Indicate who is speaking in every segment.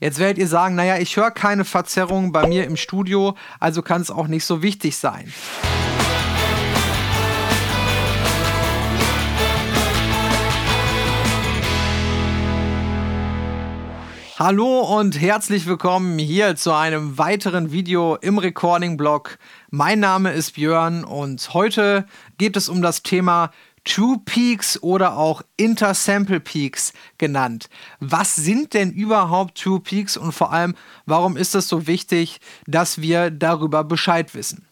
Speaker 1: Jetzt werdet ihr sagen, naja, ich höre keine Verzerrung bei mir im Studio, also kann es auch nicht so wichtig sein. Hallo und herzlich willkommen hier zu einem weiteren Video im Recording-Blog. Mein Name ist Björn und heute geht es um das Thema True Peaks oder auch Intersample Peaks genannt. Was sind denn überhaupt True Peaks und vor allem, warum ist es so wichtig, dass wir darüber Bescheid wissen?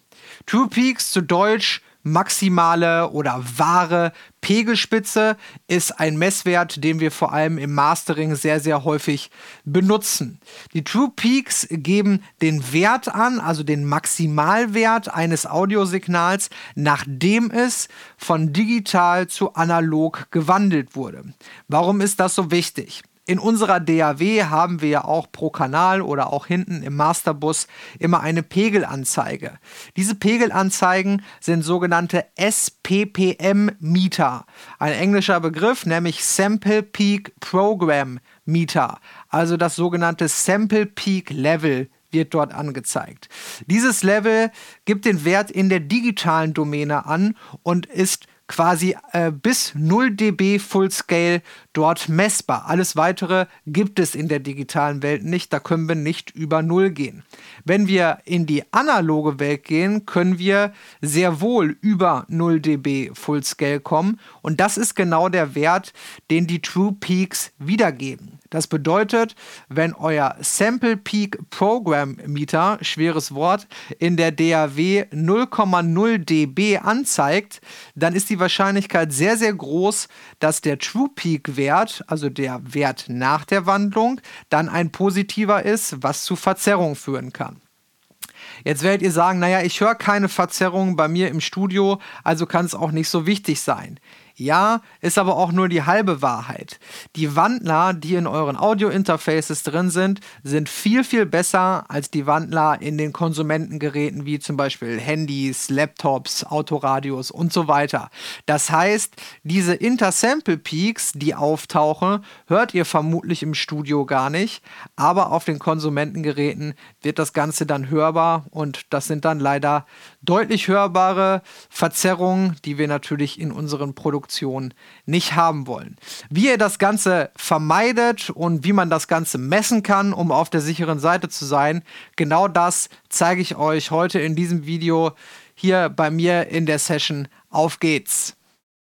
Speaker 1: True Peaks zu Deutsch maximale oder wahre Pegelspitze ist ein Messwert, den wir vor allem im Mastering sehr, sehr häufig benutzen. Die True Peaks geben den Wert an, also den Maximalwert eines Audiosignals, nachdem es von digital zu analog gewandelt wurde. Warum ist das so wichtig? In unserer DAW haben wir ja auch pro Kanal oder auch hinten im Masterbus immer eine Pegelanzeige. Diese Pegelanzeigen sind sogenannte SPPM-Meter. Ein englischer Begriff, nämlich Sample Peak Program Meter. Also das sogenannte Sample Peak Level wird dort angezeigt. Dieses Level gibt den Wert in der digitalen Domäne an und ist quasi äh, bis 0 dB Full Scale dort messbar. Alles weitere gibt es in der digitalen Welt nicht, da können wir nicht über 0 gehen. Wenn wir in die analoge Welt gehen, können wir sehr wohl über 0 dB Full Scale kommen und das ist genau der Wert, den die True Peaks wiedergeben. Das bedeutet, wenn euer Sample Peak Program Meter, schweres Wort, in der DAW 0,0 dB anzeigt, dann ist die Wahrscheinlichkeit sehr, sehr groß, dass der True Peak Wert, also der Wert nach der Wandlung, dann ein positiver ist, was zu Verzerrung führen kann. Jetzt werdet ihr sagen, naja, ich höre keine Verzerrung bei mir im Studio, also kann es auch nicht so wichtig sein. Ja, ist aber auch nur die halbe Wahrheit. Die Wandler, die in euren Audio-Interfaces drin sind, sind viel, viel besser als die Wandler in den Konsumentengeräten wie zum Beispiel Handys, Laptops, Autoradios und so weiter. Das heißt, diese Intersample Peaks, die auftauchen, hört ihr vermutlich im Studio gar nicht, aber auf den Konsumentengeräten wird das Ganze dann hörbar und das sind dann leider deutlich hörbare Verzerrungen, die wir natürlich in unseren Produktionen nicht haben wollen. Wie ihr das Ganze vermeidet und wie man das Ganze messen kann, um auf der sicheren Seite zu sein, genau das zeige ich euch heute in diesem Video hier bei mir in der Session. Auf geht's!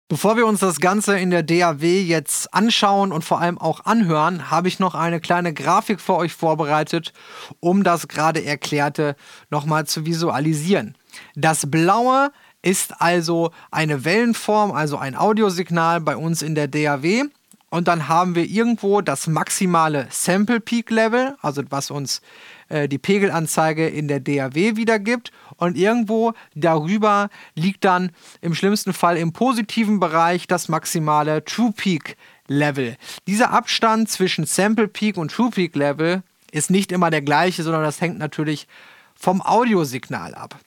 Speaker 1: Bevor wir uns das Ganze in der DAW jetzt anschauen und vor allem auch anhören, habe ich noch eine kleine Grafik für euch vorbereitet, um das gerade Erklärte nochmal zu visualisieren. Das Blaue ist also eine Wellenform, also ein Audiosignal bei uns in der DAW. Und dann haben wir irgendwo das maximale Sample Peak Level, also was uns äh, die Pegelanzeige in der DAW wiedergibt. Und irgendwo darüber liegt dann im schlimmsten Fall im positiven Bereich das maximale True Peak Level. Dieser Abstand zwischen Sample Peak und True Peak Level ist nicht immer der gleiche, sondern das hängt natürlich vom Audiosignal ab.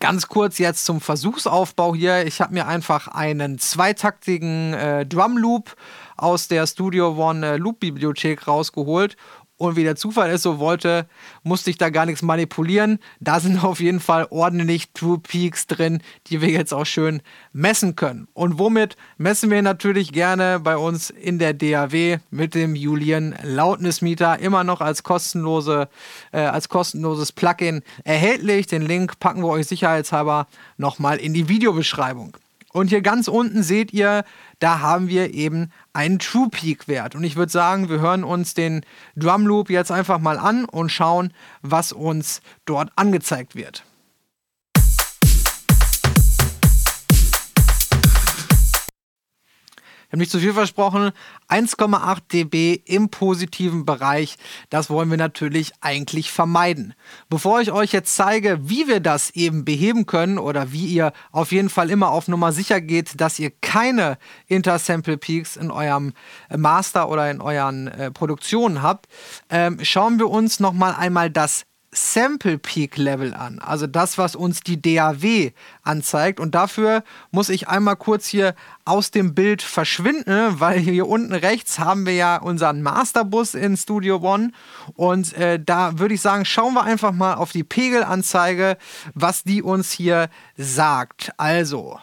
Speaker 1: Ganz kurz jetzt zum Versuchsaufbau hier. Ich habe mir einfach einen zweitaktigen äh, Drum Loop aus der Studio One äh, Loop Bibliothek rausgeholt und wie der Zufall es so wollte, musste ich da gar nichts manipulieren. Da sind auf jeden Fall ordentlich True Peaks drin, die wir jetzt auch schön messen können. Und womit messen wir natürlich gerne bei uns in der DAW mit dem Julian Loudness Meter immer noch als kostenlose, äh, als kostenloses Plugin erhältlich. Den Link packen wir euch sicherheitshalber nochmal in die Videobeschreibung. Und hier ganz unten seht ihr, da haben wir eben einen True Peak Wert. Und ich würde sagen, wir hören uns den Drum Loop jetzt einfach mal an und schauen, was uns dort angezeigt wird. Habe nicht zu viel versprochen. 1,8 dB im positiven Bereich, das wollen wir natürlich eigentlich vermeiden. Bevor ich euch jetzt zeige, wie wir das eben beheben können oder wie ihr auf jeden Fall immer auf Nummer sicher geht, dass ihr keine Intersample Peaks in eurem Master oder in euren äh, Produktionen habt, ähm, schauen wir uns nochmal einmal das Sample Peak Level an, also das, was uns die DAW anzeigt. Und dafür muss ich einmal kurz hier aus dem Bild verschwinden, weil hier unten rechts haben wir ja unseren Masterbus in Studio One. Und äh, da würde ich sagen, schauen wir einfach mal auf die Pegelanzeige, was die uns hier sagt. Also.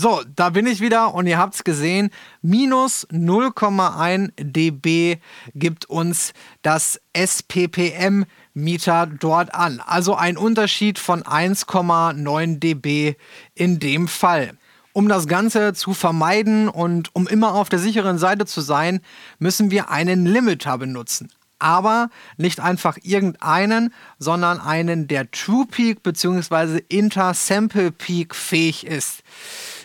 Speaker 1: So, da bin ich wieder und ihr habt es gesehen, minus 0,1 dB gibt uns das SPPM Meter dort an. Also ein Unterschied von 1,9 dB in dem Fall. Um das Ganze zu vermeiden und um immer auf der sicheren Seite zu sein, müssen wir einen Limiter benutzen aber nicht einfach irgendeinen, sondern einen, der True Peak bzw. Inter-Sample Peak fähig ist.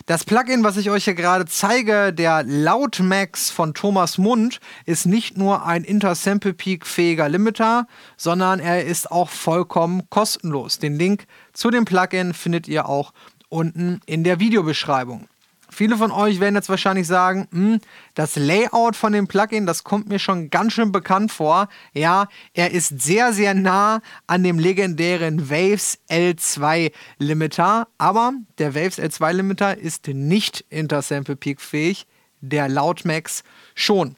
Speaker 1: Das Plugin, was ich euch hier gerade zeige, der Loudmax von Thomas Mund, ist nicht nur ein Inter-Sample Peak fähiger Limiter, sondern er ist auch vollkommen kostenlos. Den Link zu dem Plugin findet ihr auch unten in der Videobeschreibung. Viele von euch werden jetzt wahrscheinlich sagen, hm, das Layout von dem Plugin, das kommt mir schon ganz schön bekannt vor. Ja, er ist sehr, sehr nah an dem legendären Waves L2 Limiter, aber der Waves L2 Limiter ist nicht Intersample Peak fähig, der Loudmax schon.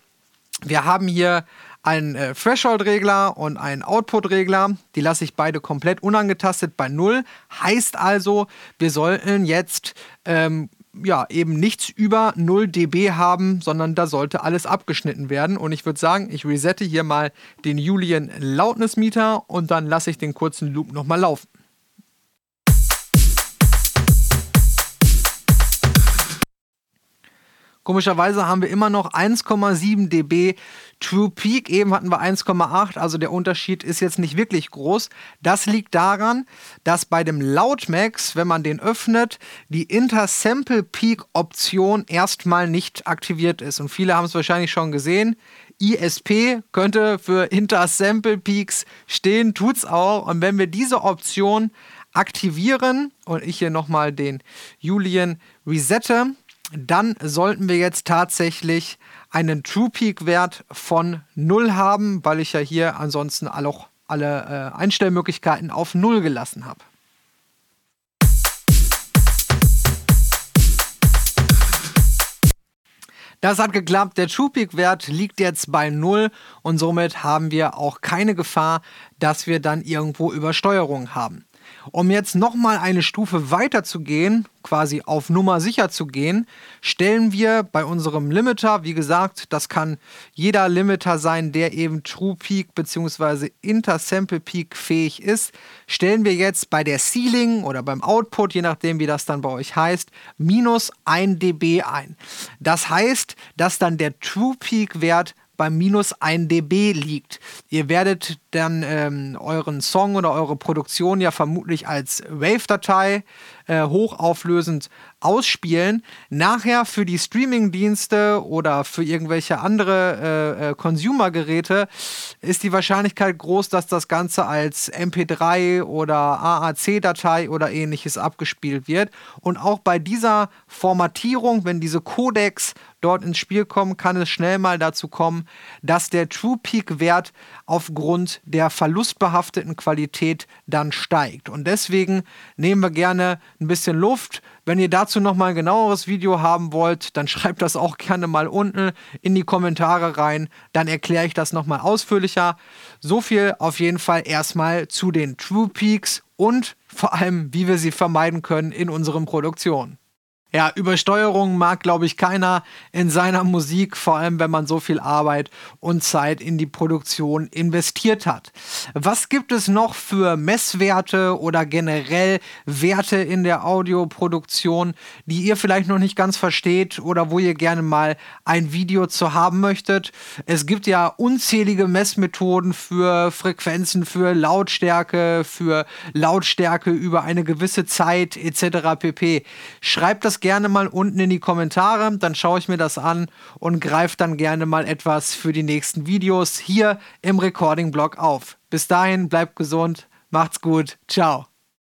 Speaker 1: Wir haben hier einen äh, Threshold-Regler und einen Output-Regler. Die lasse ich beide komplett unangetastet bei 0. Heißt also, wir sollten jetzt ähm, ja, eben nichts über 0 dB haben, sondern da sollte alles abgeschnitten werden. Und ich würde sagen, ich resette hier mal den Julian Loudness Meter und dann lasse ich den kurzen Loop nochmal laufen. Komischerweise haben wir immer noch 1,7 dB True Peak. Eben hatten wir 1,8, also der Unterschied ist jetzt nicht wirklich groß. Das liegt daran, dass bei dem Loudmax, wenn man den öffnet, die Intersample Peak Option erstmal nicht aktiviert ist. Und viele haben es wahrscheinlich schon gesehen. ISP könnte für Intersample Peaks stehen, tut's auch. Und wenn wir diese Option aktivieren und ich hier nochmal den Julian resette, dann sollten wir jetzt tatsächlich einen True Peak Wert von 0 haben, weil ich ja hier ansonsten alle, alle äh, Einstellmöglichkeiten auf 0 gelassen habe. Das hat geklappt. Der True Peak Wert liegt jetzt bei 0 und somit haben wir auch keine Gefahr, dass wir dann irgendwo Übersteuerung haben. Um jetzt nochmal eine Stufe weiter zu gehen, quasi auf Nummer sicher zu gehen, stellen wir bei unserem Limiter, wie gesagt, das kann jeder Limiter sein, der eben True Peak bzw. Intersample Peak fähig ist, stellen wir jetzt bei der Ceiling oder beim Output, je nachdem wie das dann bei euch heißt, minus 1 dB ein. Das heißt, dass dann der True Peak Wert bei minus 1 dB liegt. Ihr werdet dann ähm, euren Song oder eure Produktion ja vermutlich als Wave-Datei äh, hochauflösend ausspielen. Nachher für die Streaming-Dienste oder für irgendwelche andere äh, äh, Consumer-Geräte ist die Wahrscheinlichkeit groß, dass das Ganze als MP3 oder AAC-Datei oder ähnliches abgespielt wird. Und auch bei dieser Formatierung, wenn diese Codecs dort ins Spiel kommen, kann es schnell mal dazu kommen, dass der True Peak Wert aufgrund der verlustbehafteten Qualität dann steigt. Und deswegen nehmen wir gerne ein bisschen Luft. Wenn ihr dazu noch mal ein genaueres Video haben wollt, dann schreibt das auch gerne mal unten in die Kommentare rein. Dann erkläre ich das noch mal ausführlicher. So viel auf jeden Fall erstmal zu den True Peaks und vor allem, wie wir sie vermeiden können in unseren Produktionen. Ja, Übersteuerung mag, glaube ich, keiner in seiner Musik, vor allem wenn man so viel Arbeit und Zeit in die Produktion investiert hat. Was gibt es noch für Messwerte oder generell Werte in der Audioproduktion, die ihr vielleicht noch nicht ganz versteht oder wo ihr gerne mal ein Video zu haben möchtet? Es gibt ja unzählige Messmethoden für Frequenzen, für Lautstärke, für Lautstärke über eine gewisse Zeit etc. pp. Schreibt das gerne mal unten in die Kommentare, dann schaue ich mir das an und greife dann gerne mal etwas für die nächsten Videos hier im Recording-Blog auf. Bis dahin, bleibt gesund, macht's gut, ciao.